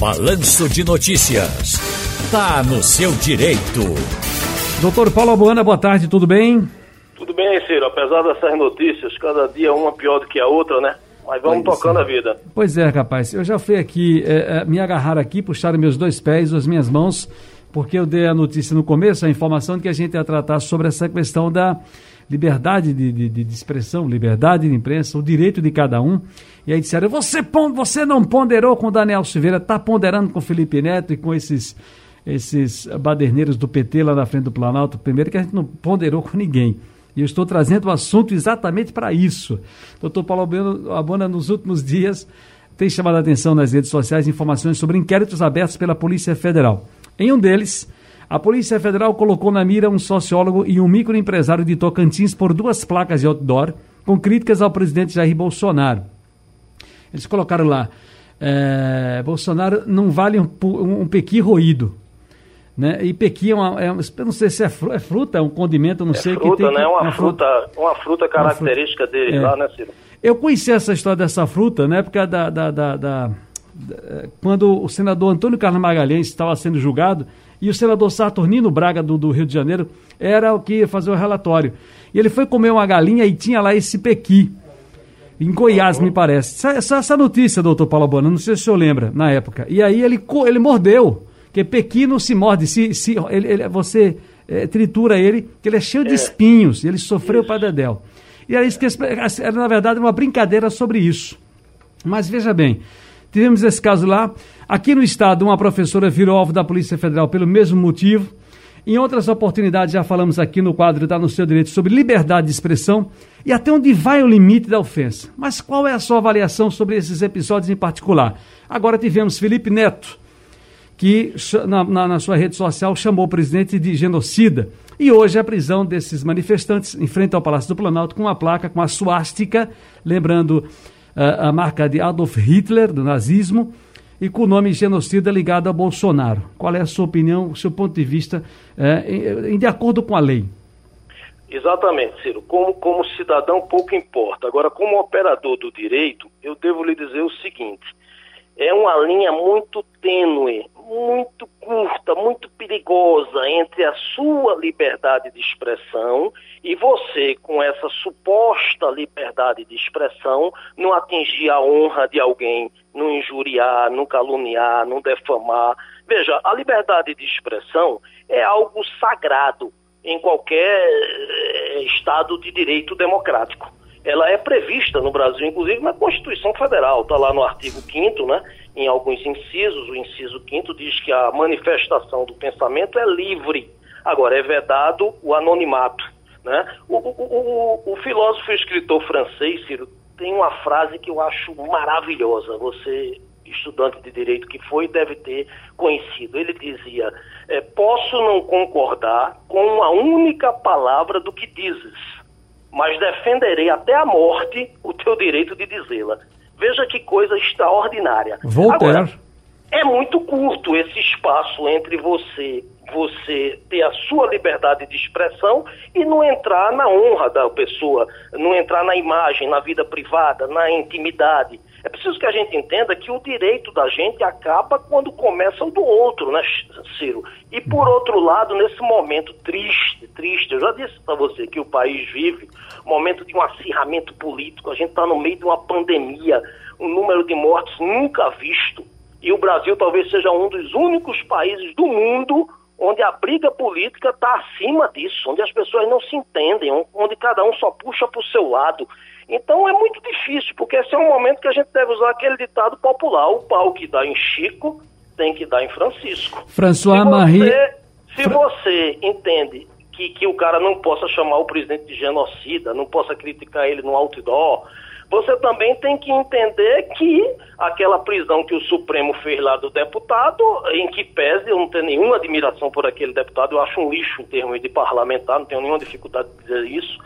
Balanço de Notícias. Tá no seu direito. Doutor Paulo Abuana, boa tarde, tudo bem? Tudo bem, Ciro. Apesar dessas notícias, cada dia uma pior do que a outra, né? Mas vamos pois tocando é. a vida. Pois é, rapaz. Eu já fui aqui, é, é, me agarrar aqui, puxar meus dois pés, as minhas mãos, porque eu dei a notícia no começo, a informação de que a gente ia tratar sobre essa questão da liberdade de, de, de expressão, liberdade de imprensa, o direito de cada um. E aí disseram, você, você não ponderou com o Daniel Silveira, está ponderando com o Felipe Neto e com esses, esses baderneiros do PT lá na frente do Planalto. Primeiro que a gente não ponderou com ninguém. E eu estou trazendo o assunto exatamente para isso. Doutor Paulo Abona, nos últimos dias, tem chamado a atenção nas redes sociais informações sobre inquéritos abertos pela Polícia Federal. Em um deles, a Polícia Federal colocou na mira um sociólogo e um microempresário de Tocantins por duas placas de outdoor com críticas ao presidente Jair Bolsonaro. Eles colocaram lá: é, Bolsonaro não vale um, um, um pequi roído. Né? E pequi é uma, é, não sei se é, fruta, é fruta, é um condimento, não é sei fruta, que tem. Né? Uma, uma fruta, fruta, uma fruta característica uma fruta. dele é. lá, né, Ciro? Eu conheci essa história dessa fruta na época da, da, da, da quando o senador Antônio Carlos Magalhães estava sendo julgado e o senador Saturnino Braga do, do, Rio de Janeiro era o que ia fazer o relatório. E ele foi comer uma galinha e tinha lá esse pequi. Em Goiás, me parece. Essa, essa notícia, doutor Paulo Bona, não sei se o senhor lembra, na época. E aí ele, ele mordeu, porque pequi não se morde, se, se, ele, ele você é, tritura ele, que ele é cheio é. de espinhos, e ele sofreu para dedéu. E aí, era, na verdade, uma brincadeira sobre isso. Mas veja bem, tivemos esse caso lá. Aqui no estado, uma professora virou alvo da Polícia Federal pelo mesmo motivo. Em outras oportunidades, já falamos aqui no quadro Está no Seu Direito sobre liberdade de expressão e até onde vai o limite da ofensa. Mas qual é a sua avaliação sobre esses episódios em particular? Agora tivemos Felipe Neto, que na, na, na sua rede social chamou o presidente de genocida. E hoje a prisão desses manifestantes em frente ao Palácio do Planalto com uma placa com a suástica, lembrando uh, a marca de Adolf Hitler, do nazismo, e com o nome genocida ligado a Bolsonaro. Qual é a sua opinião, o seu ponto de vista, uh, em, de acordo com a lei? Exatamente, Ciro. Como, como cidadão, pouco importa. Agora, como operador do direito, eu devo lhe dizer o seguinte: é uma linha muito tênue, muito curta, muito perigosa entre a sua liberdade de expressão e você, com essa suposta liberdade de expressão, não atingir a honra de alguém, não injuriar, não caluniar, não defamar. Veja, a liberdade de expressão é algo sagrado em qualquer eh, Estado de direito democrático. Ela é prevista no Brasil, inclusive na Constituição Federal, está lá no artigo 5 né? Em alguns incisos, o inciso 5 diz que a manifestação do pensamento é livre. Agora, é vedado o anonimato. Né? O, o, o, o filósofo e escritor francês, Ciro, tem uma frase que eu acho maravilhosa. Você estudante de direito que foi deve ter conhecido. Ele dizia: é, Posso não concordar com uma única palavra do que dizes, mas defenderei até a morte o teu direito de dizê-la. Veja que coisa extraordinária. Agora, é muito curto esse espaço entre você você ter a sua liberdade de expressão e não entrar na honra da pessoa, não entrar na imagem, na vida privada, na intimidade. É preciso que a gente entenda que o direito da gente acaba quando começa o do outro, né, Ciro? E por outro lado, nesse momento triste, triste, eu já disse para você que o país vive momento de um acirramento político, a gente está no meio de uma pandemia, um número de mortes nunca visto. E o Brasil talvez seja um dos únicos países do mundo onde a briga política está acima disso, onde as pessoas não se entendem, onde cada um só puxa para o seu lado. Então é muito difícil, porque esse é um momento que a gente deve usar aquele ditado popular: o pau que dá em Chico tem que dar em Francisco. François se Marie. Você, se você entende que, que o cara não possa chamar o presidente de genocida, não possa criticar ele no outdoor, você também tem que entender que aquela prisão que o Supremo fez lá do deputado, em que pese, eu não tenho nenhuma admiração por aquele deputado, eu acho um lixo em termos de parlamentar, não tenho nenhuma dificuldade de dizer isso,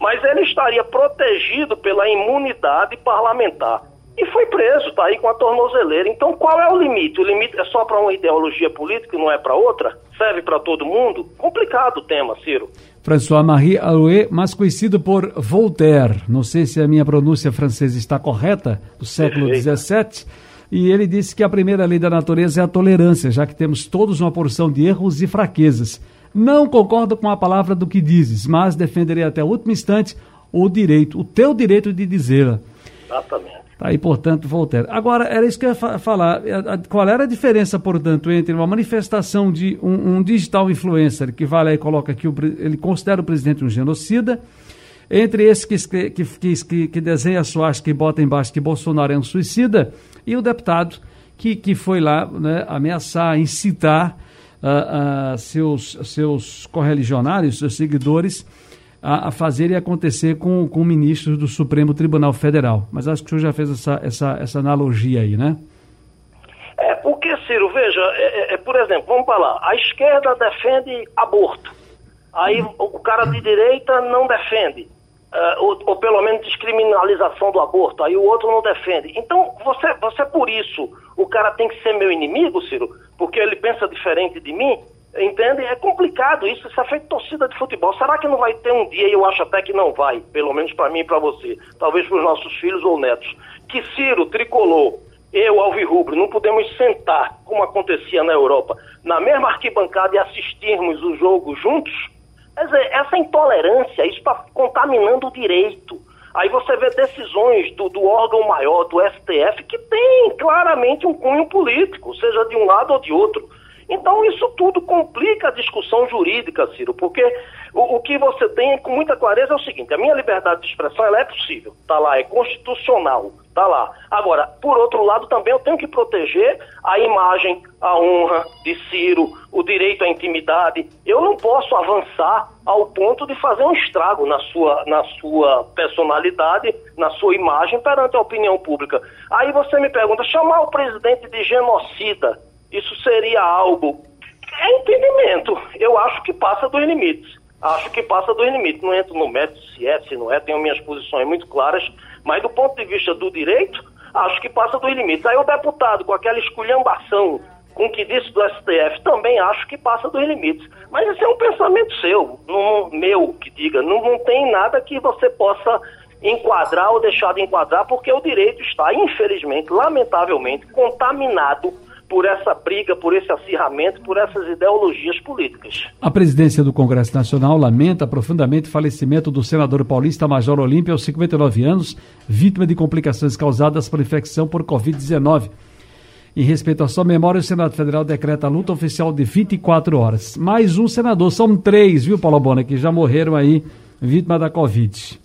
mas ele estaria protegido pela imunidade parlamentar. E foi preso, está aí com a tornozeleira. Então qual é o limite? O limite é só para uma ideologia política e não é para outra? Serve para todo mundo? Complicado o tema, Ciro. François-Marie Arouet, mais conhecido por Voltaire. Não sei se a minha pronúncia francesa está correta, do século XVII. E ele disse que a primeira lei da natureza é a tolerância, já que temos todos uma porção de erros e fraquezas. Não concordo com a palavra do que dizes, mas defenderei até o último instante o direito, o teu direito de dizê-la. Exatamente. Tá aí, portanto, Voltaire. Agora, era isso que eu ia fa falar. É, qual era a diferença, portanto, entre uma manifestação de um, um digital influencer que vai lá e coloca que o, ele considera o presidente um genocida, entre esse que, que, que, que desenha a suástica e bota embaixo que Bolsonaro é um suicida, e o deputado que, que foi lá né, ameaçar, incitar uh, seus, seus correligionários, seus seguidores, a, a fazer e acontecer com, com ministros do Supremo Tribunal Federal. Mas acho que o senhor já fez essa, essa, essa analogia aí, né? É, porque, Ciro, veja, é, é, é por exemplo, vamos falar, a esquerda defende aborto, aí o cara de direita não defende, uh, ou, ou, pelo menos descriminalização do aborto, aí o outro não defende. Então, você, você por isso, o cara tem que ser meu inimigo, Ciro, porque ele pensa diferente de mim? Entende? É complicado isso, isso é feito torcida de futebol. Será que não vai ter um dia, e eu acho até que não vai, pelo menos para mim e para você, talvez para os nossos filhos ou netos, que Ciro, tricolor, eu, Alvirrubro, não podemos sentar, como acontecia na Europa, na mesma arquibancada e assistirmos o jogo juntos? Quer dizer, essa intolerância, está contaminando o direito. Aí você vê decisões do, do, órgão maior, do STF, que tem claramente um cunho político, seja de um lado ou de outro. Então, isso tudo complica a discussão jurídica, Ciro, porque o, o, que você tem com muita clareza é o seguinte: a minha liberdade de expressão ela é possível, está lá, é constitucional, está lá. Agora, por outro lado, também eu tenho que proteger a imagem, a honra de Ciro, o direito à intimidade. Eu não posso avançar ao ponto de fazer um estrago na sua, na sua personalidade, na sua imagem perante a opinião pública. Aí você me pergunta: chamar o presidente de genocida isso seria algo. É entendimento. Eu acho que passa dos limites. Acho que passa dos limites. Não entro no mérito se é, se não é, tenho minhas posições muito claras, mas do ponto de vista do direito, acho que passa dos limites. Aí o deputado, com aquela esculhambação com o que disse do STF, também acho que passa dos limites. Mas esse é um pensamento seu, não, meu, que diga. Não, não tem nada que você possa enquadrar ou deixar de enquadrar, porque o direito está, infelizmente, lamentavelmente, contaminado por essa briga, por esse acirramento, por essas ideologias políticas. A presidência do Congresso Nacional lamenta profundamente o falecimento do senador paulista Major Olímpio aos 59 anos, vítima de complicações causadas por infecção por Covid-19. Em respeito à sua memória, o Senado Federal decreta a luta oficial de 24 horas. Mais um senador, são três, viu, Paulo Bona, que já morreram aí vítima da Covid.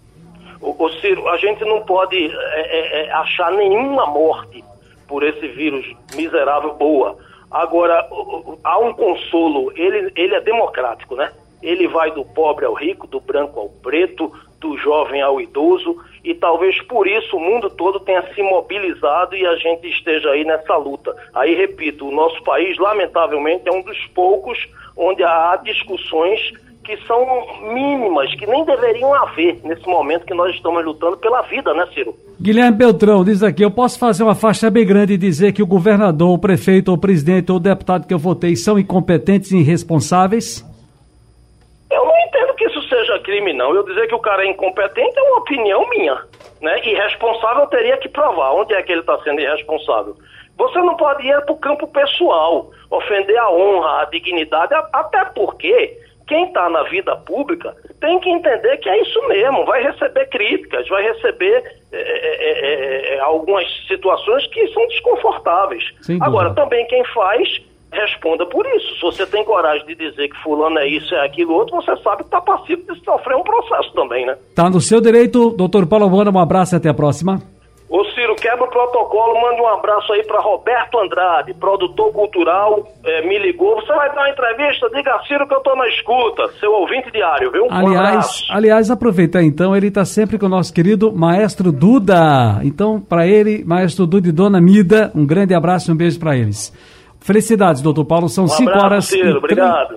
O, Ciro, a gente não pode é, é, é achar nenhuma morte por esse vírus miserável boa. Agora, há um consolo, ele, ele é democrático, né? Ele vai do pobre ao rico, do branco ao preto, do jovem ao idoso, e talvez por isso o mundo todo tenha se mobilizado e a gente esteja aí nessa luta. Aí, repito, o nosso país, lamentavelmente, é um dos poucos onde há discussões que são mínimas, que nem deveriam haver nesse momento que nós estamos lutando pela vida, né, Ciro? Guilherme Beltrão diz aqui: eu posso fazer uma faixa bem grande e dizer que o governador, o prefeito, o presidente ou o deputado que eu votei são incompetentes e irresponsáveis? Eu não entendo que isso seja crime, não. Eu dizer que o cara é incompetente é uma opinião minha. Né? Irresponsável teria que provar. Onde é que ele está sendo irresponsável? Você não pode ir para o campo pessoal, ofender a honra, a dignidade, até porque quem está na vida pública tem que entender que é isso mesmo, vai receber críticas, vai receber é, é, é, é algumas situações que são desconfortáveis. Agora, também quem faz, responda por isso. Se você tem coragem de dizer que fulano é isso, é aquilo, outro, você sabe que está passivo de sofrer um processo também, né? Tá no seu direito, doutor Paulo Bona, um abraço e até a próxima. Ciro, quebra o protocolo, manda um abraço aí para Roberto Andrade, produtor cultural, é, me ligou. Você vai dar uma entrevista? Diga Ciro que eu tô na escuta, seu ouvinte diário, viu? Aliás, um aliás, aproveitar então, ele está sempre com o nosso querido Maestro Duda. Então, para ele, Maestro Duda e Dona Mida, um grande abraço e um beijo para eles. Felicidades, doutor Paulo, são 5 um horas. Ciro, obrigado.